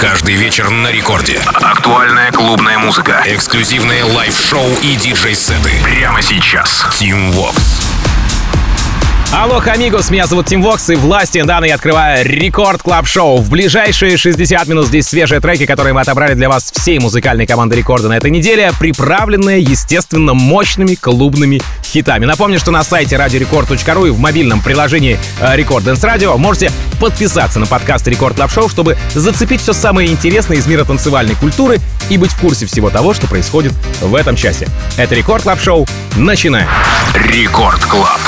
Каждый вечер на рекорде. Актуальная клубная музыка. Эксклюзивные лайв-шоу и диджей-сеты. Прямо сейчас. Team Vox. Алло, амигос, меня зовут Тим Вокс, и власти данные открываю Рекорд Клаб Шоу. В ближайшие 60 минут здесь свежие треки, которые мы отобрали для вас всей музыкальной команды Рекорда на этой неделе, приправленные, естественно, мощными клубными хитами. Напомню, что на сайте радиорекорд.ру и в мобильном приложении Рекорд Дэнс Радио можете подписаться на подкаст Рекорд Клаб Шоу, чтобы зацепить все самое интересное из мира танцевальной культуры и быть в курсе всего того, что происходит в этом часе. Это Рекорд Клаб Шоу. Начинаем. Рекорд Клаб.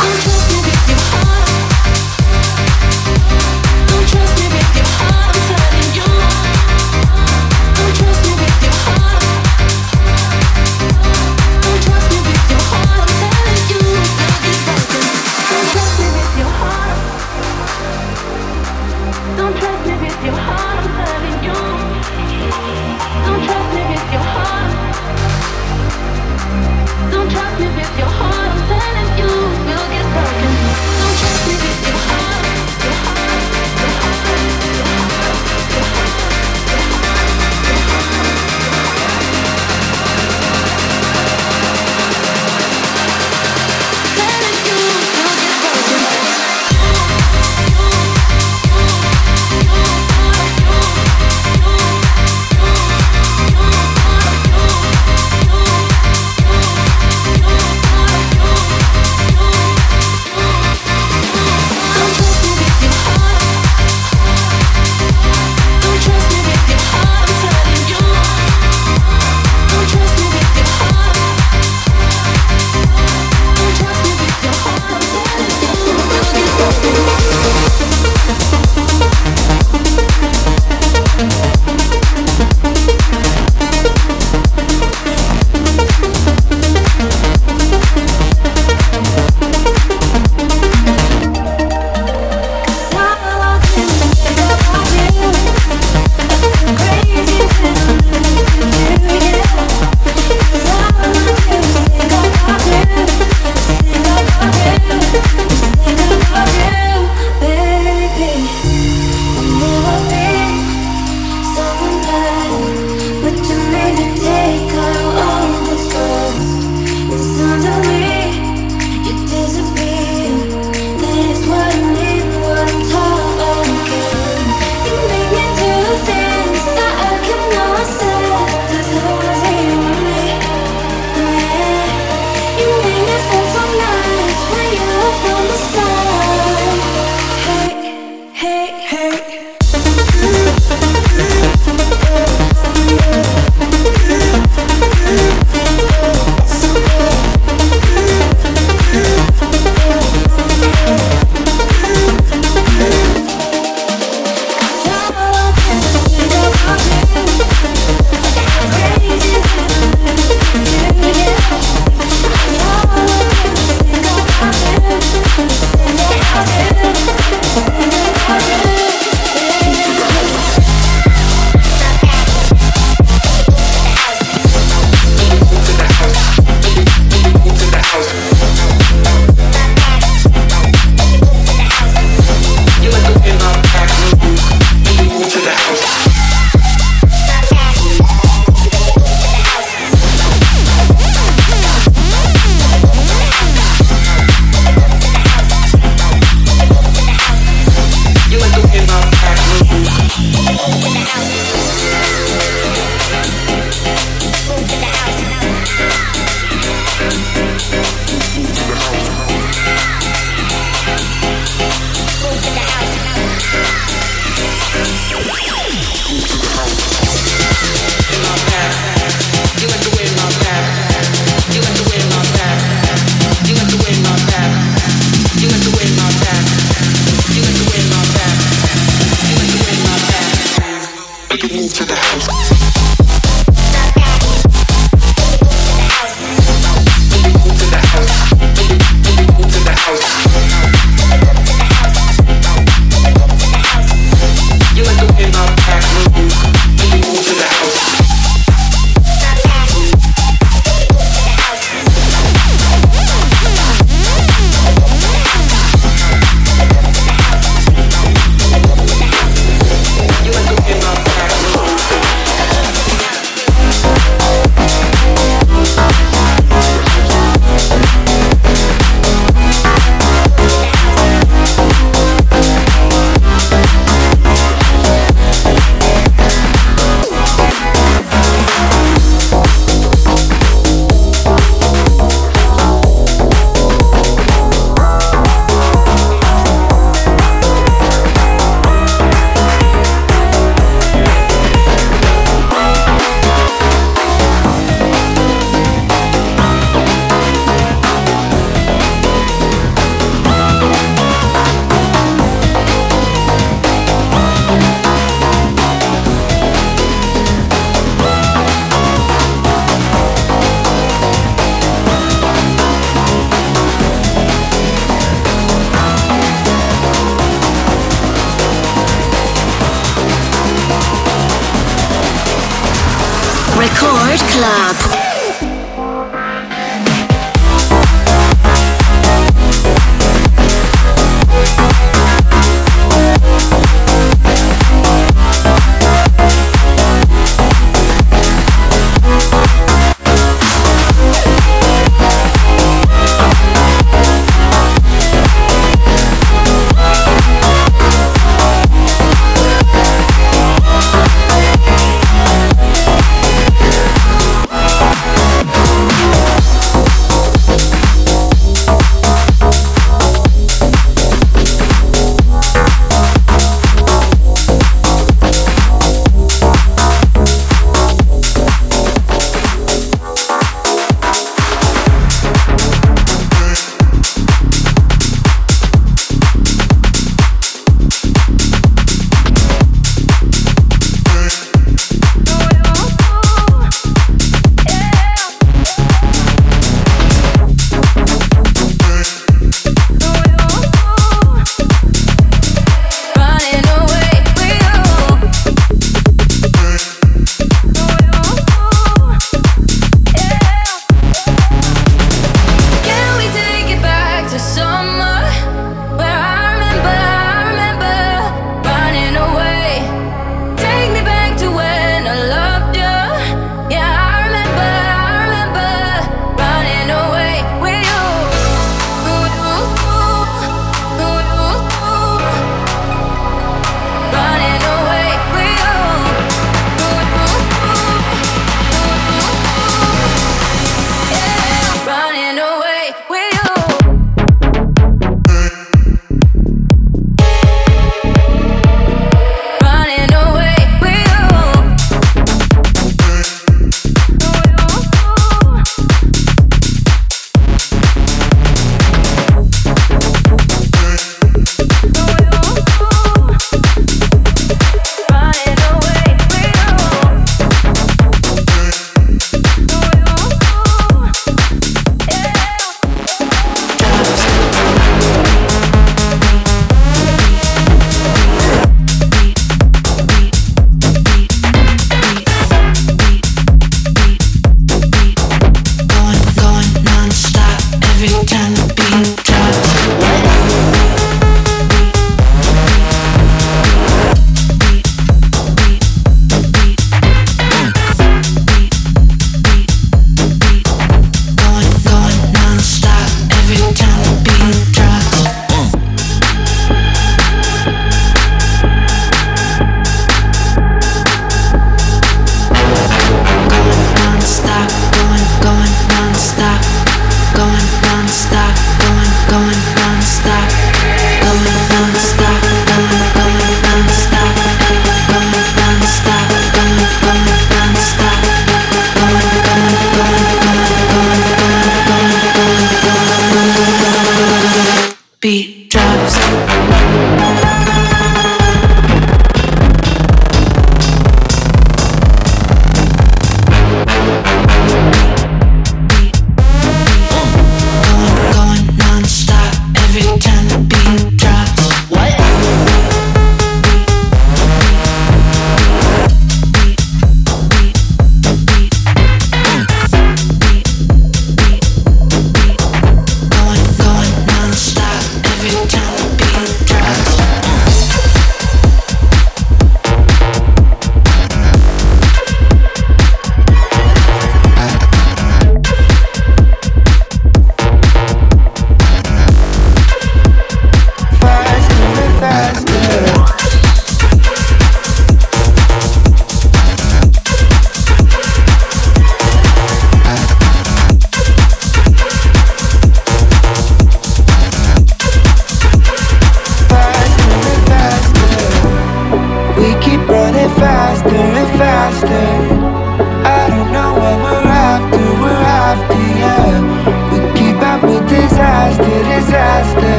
Música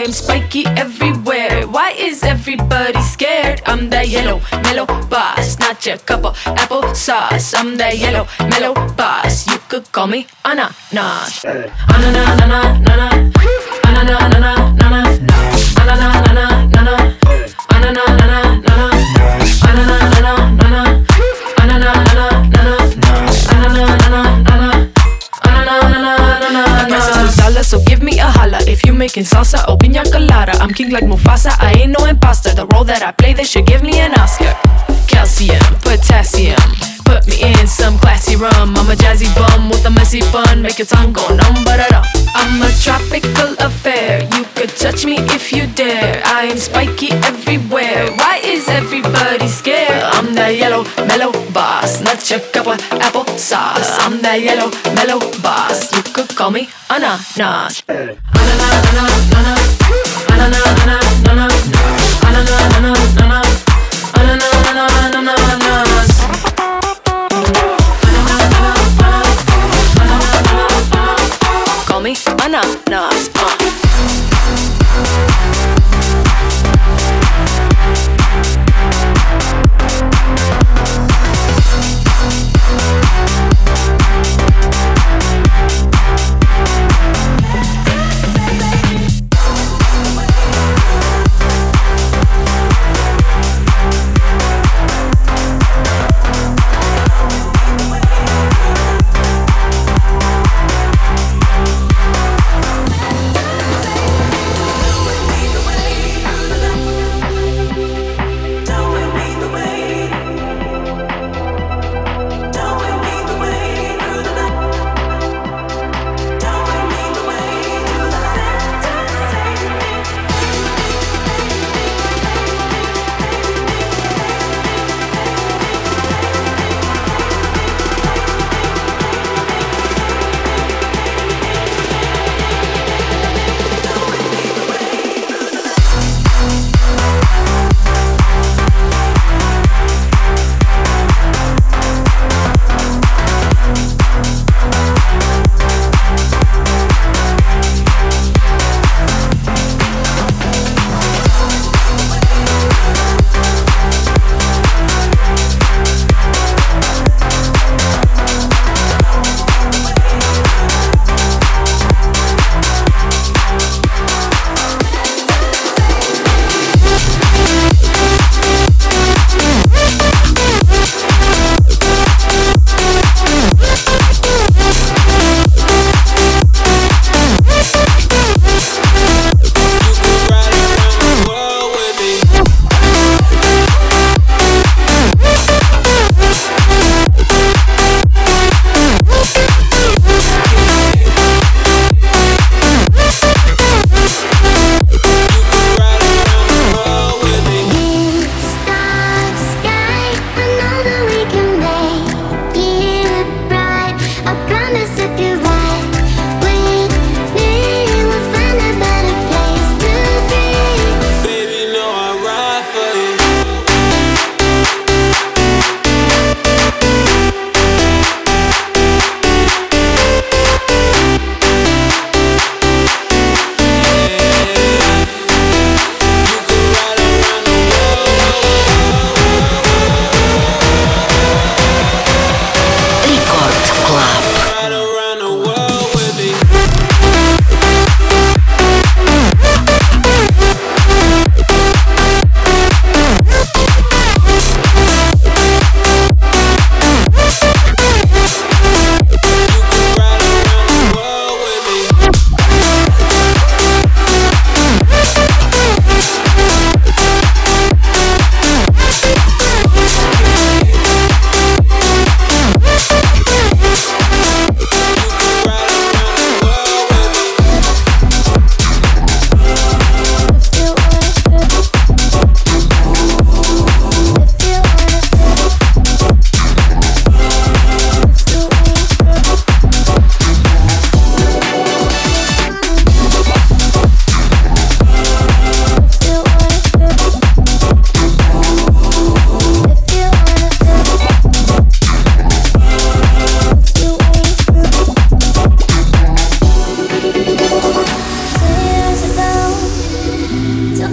I am spiky everywhere. Why is everybody scared? I'm that yellow mellow boss, not your cup of apple sauce. I'm that yellow mellow boss. You could call me ananas. Ananas, ananas, ananas, ananas, ananas, ananas, making salsa or pina colada. I'm king like Mufasa, I ain't no imposter. The role that I play, they should give me an Oscar. Calcium, potassium, put me in some classy rum. I'm a jazzy bum with a messy bun, make your tongue go numb, but I'm a tropical affair. You could touch me if you dare. I am spiky everywhere. Why is everybody scared? I'm that yellow mellow boss, not your cup of apple sauce. I'm that yellow mellow boss. You could call me. Ananas, ananas, ananas, ananas, ananas, ananas, ananas, ananas. Call me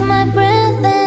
my breath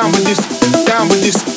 down with this, down with this,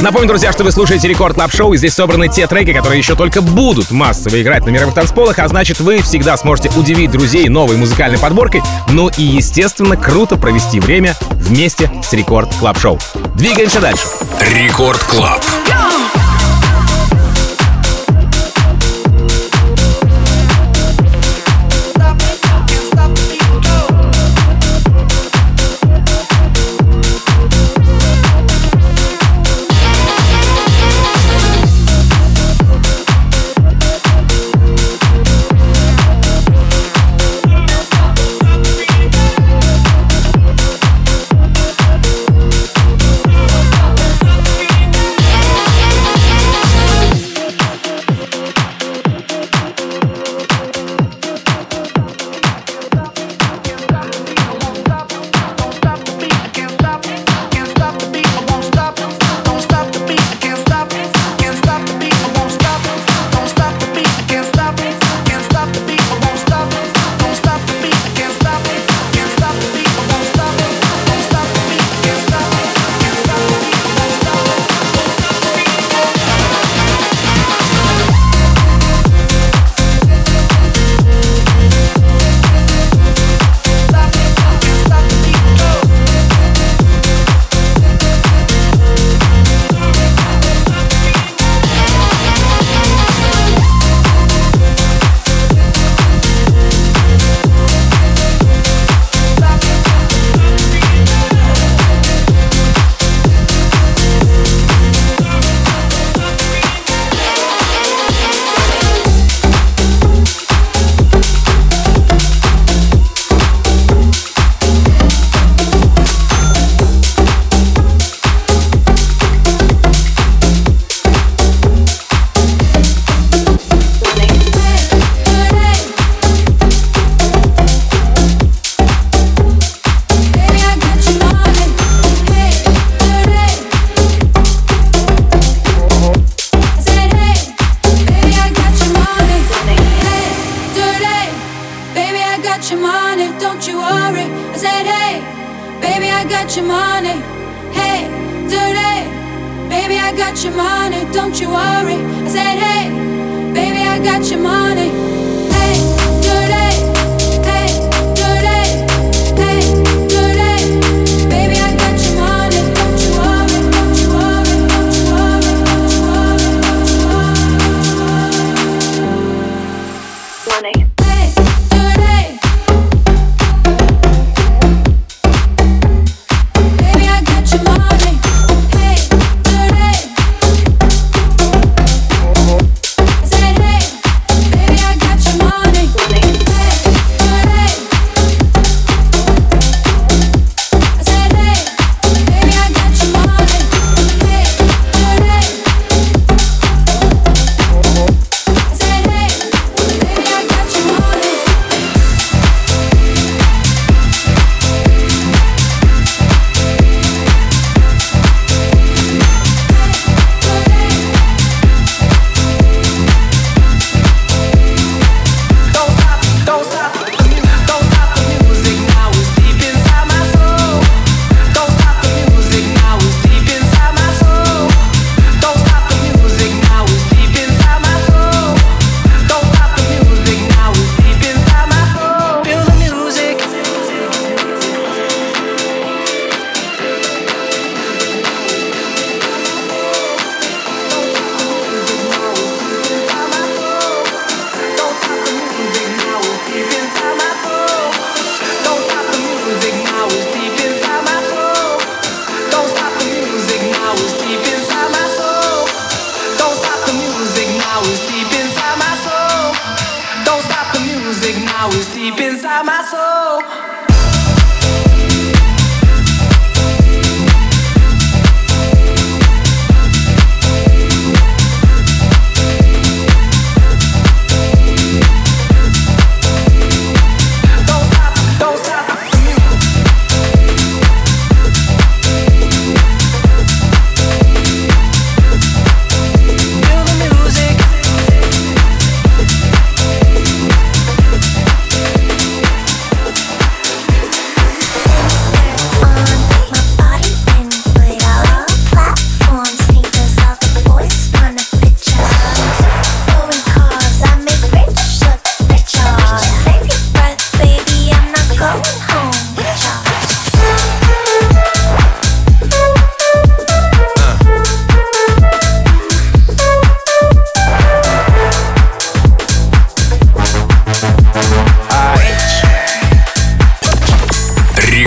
Напомню, друзья, что вы слушаете Рекорд Клаб Шоу, и здесь собраны те треки, которые еще только будут массово играть на мировых танцполах, а значит, вы всегда сможете удивить друзей новой музыкальной подборкой, ну и, естественно, круто провести время вместе с Рекорд Клаб Шоу. Двигаемся дальше. Рекорд Клаб. music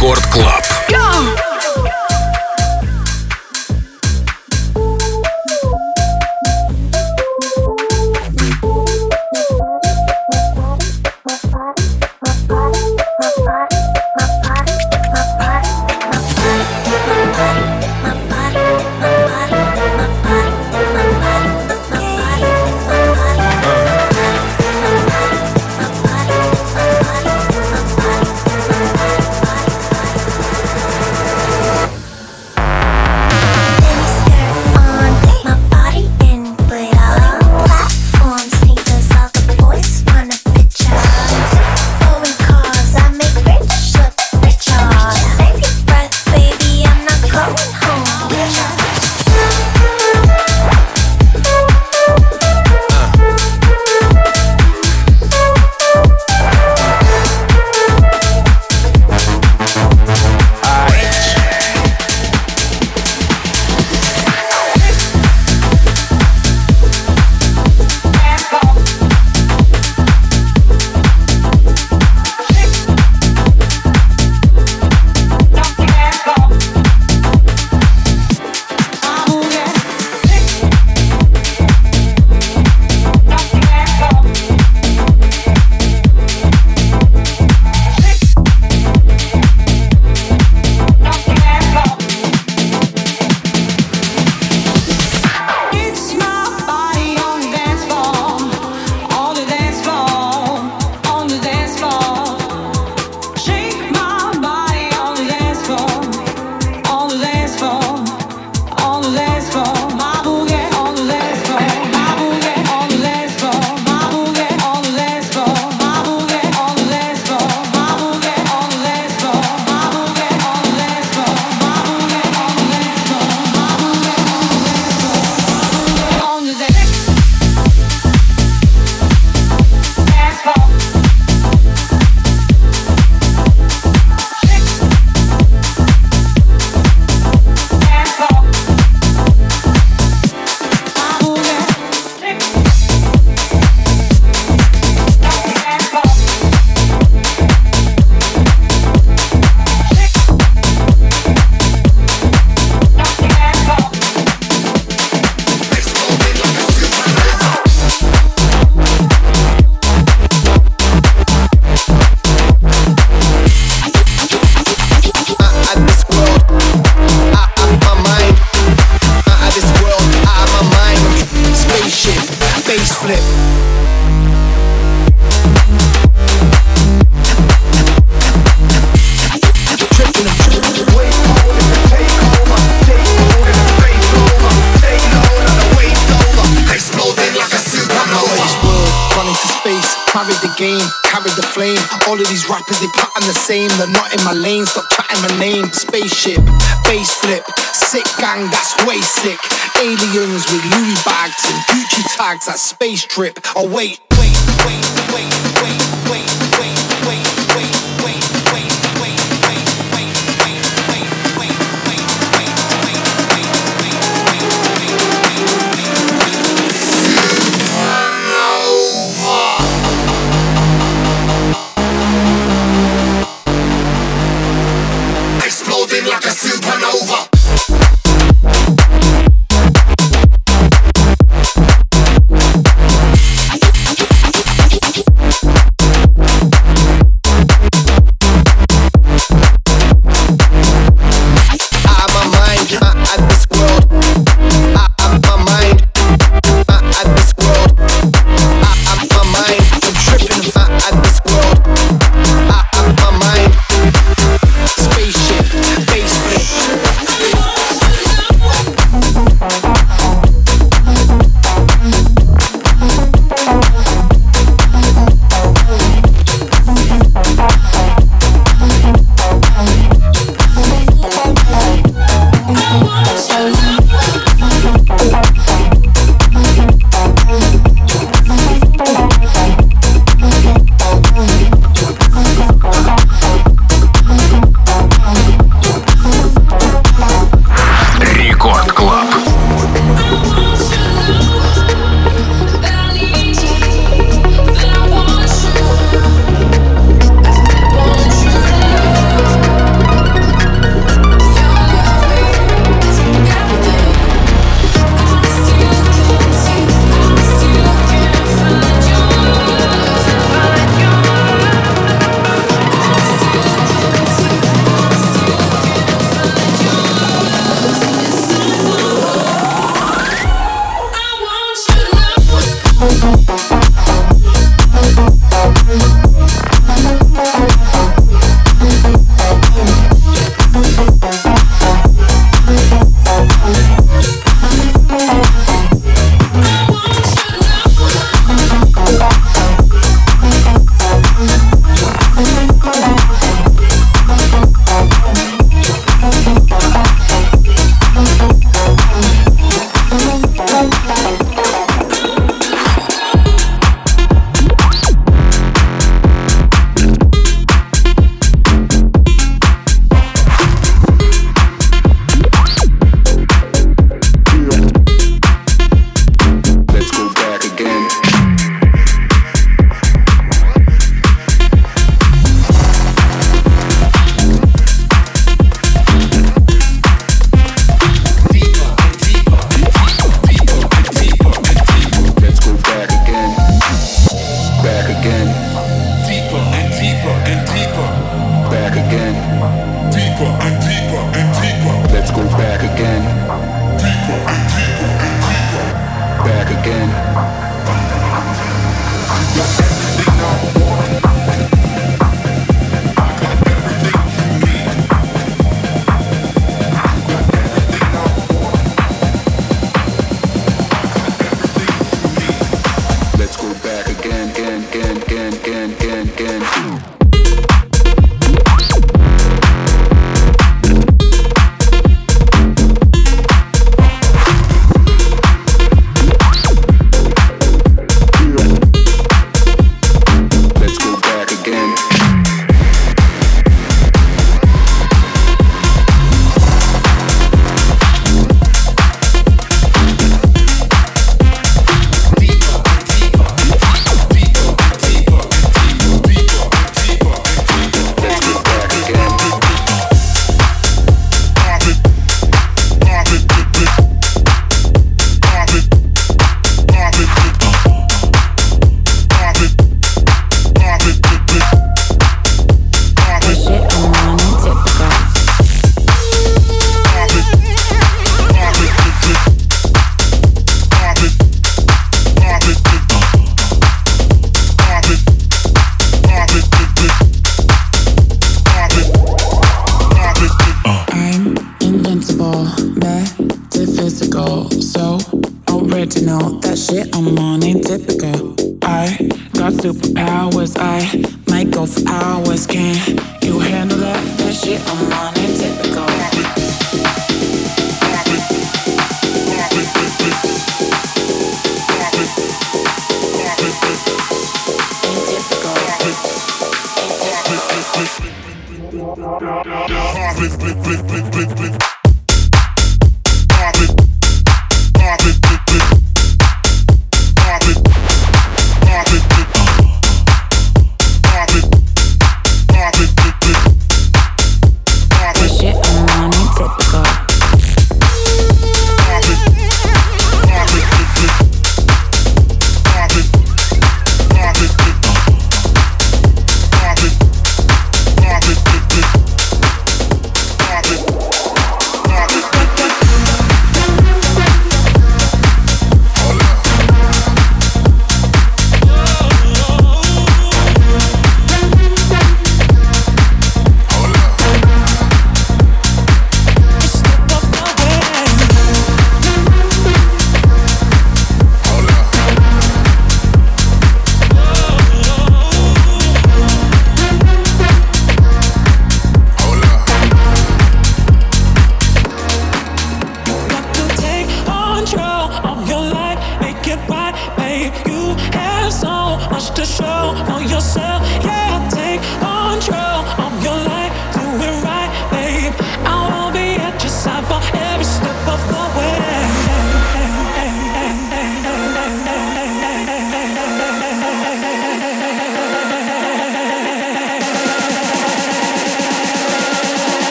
Рекорд Клаб. Wait, wait, Exploding like a supernova.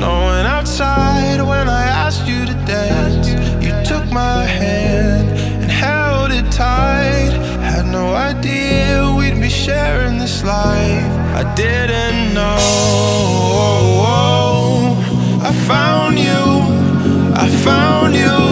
snowing outside when I asked you to dance. You took my hand and held it tight. Had no idea we'd be sharing this life. I didn't know. I found you. I found you.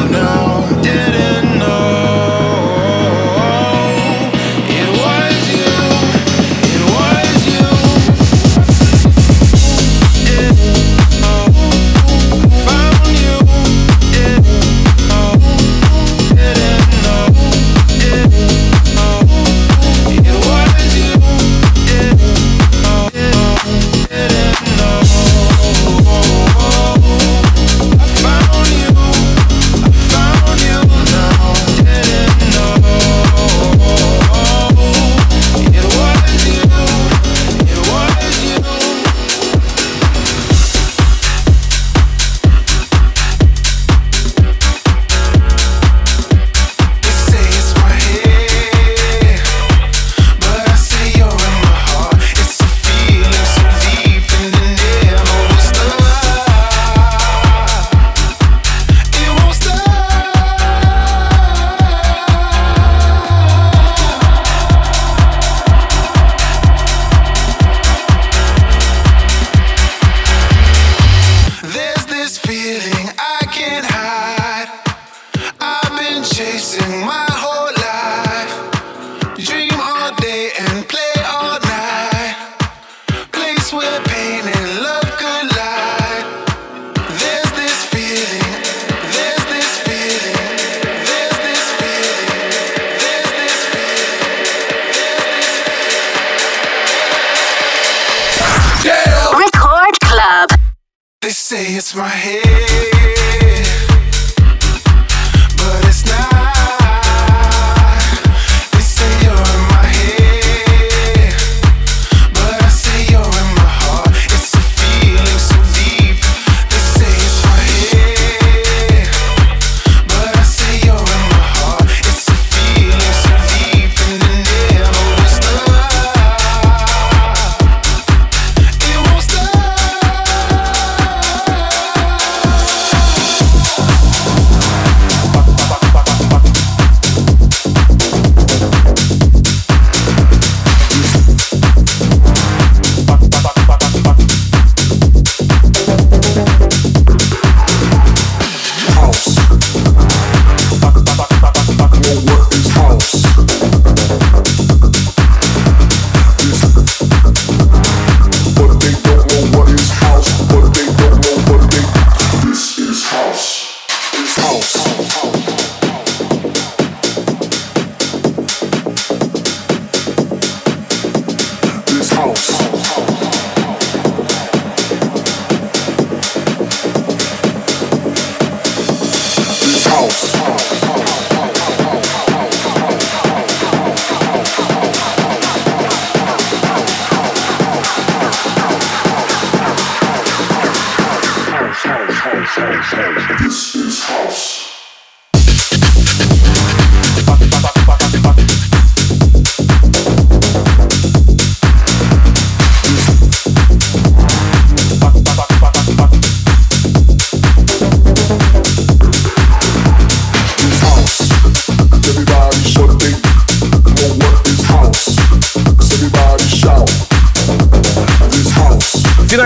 say it's my head.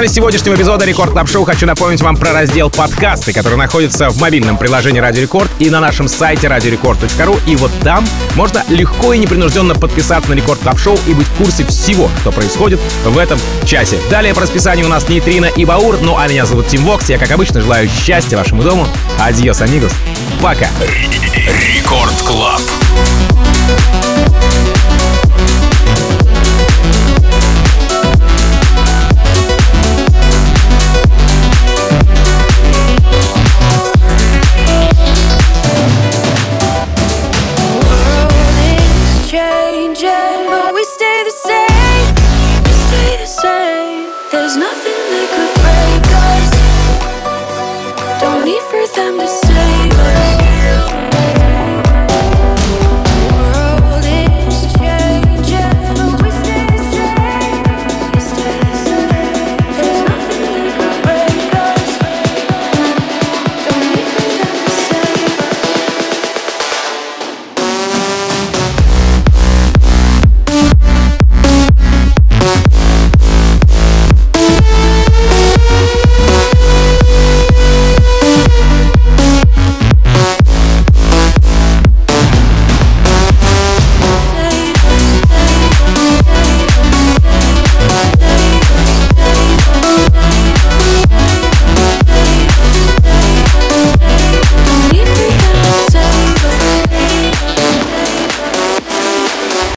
Финале сегодняшнего эпизода Рекорд Клаб Шоу хочу напомнить вам про раздел подкасты, который находится в мобильном приложении Радио Рекорд и на нашем сайте radiorecord.ru. И вот там можно легко и непринужденно подписаться на Рекорд Клаб Шоу и быть в курсе всего, что происходит в этом часе. Далее по расписанию у нас Нейтрина и Баур. Ну а меня зовут Тим Вокс. Я, как обычно, желаю счастья вашему дому. Адьос, амигос. Пока. Рекорд Клаб.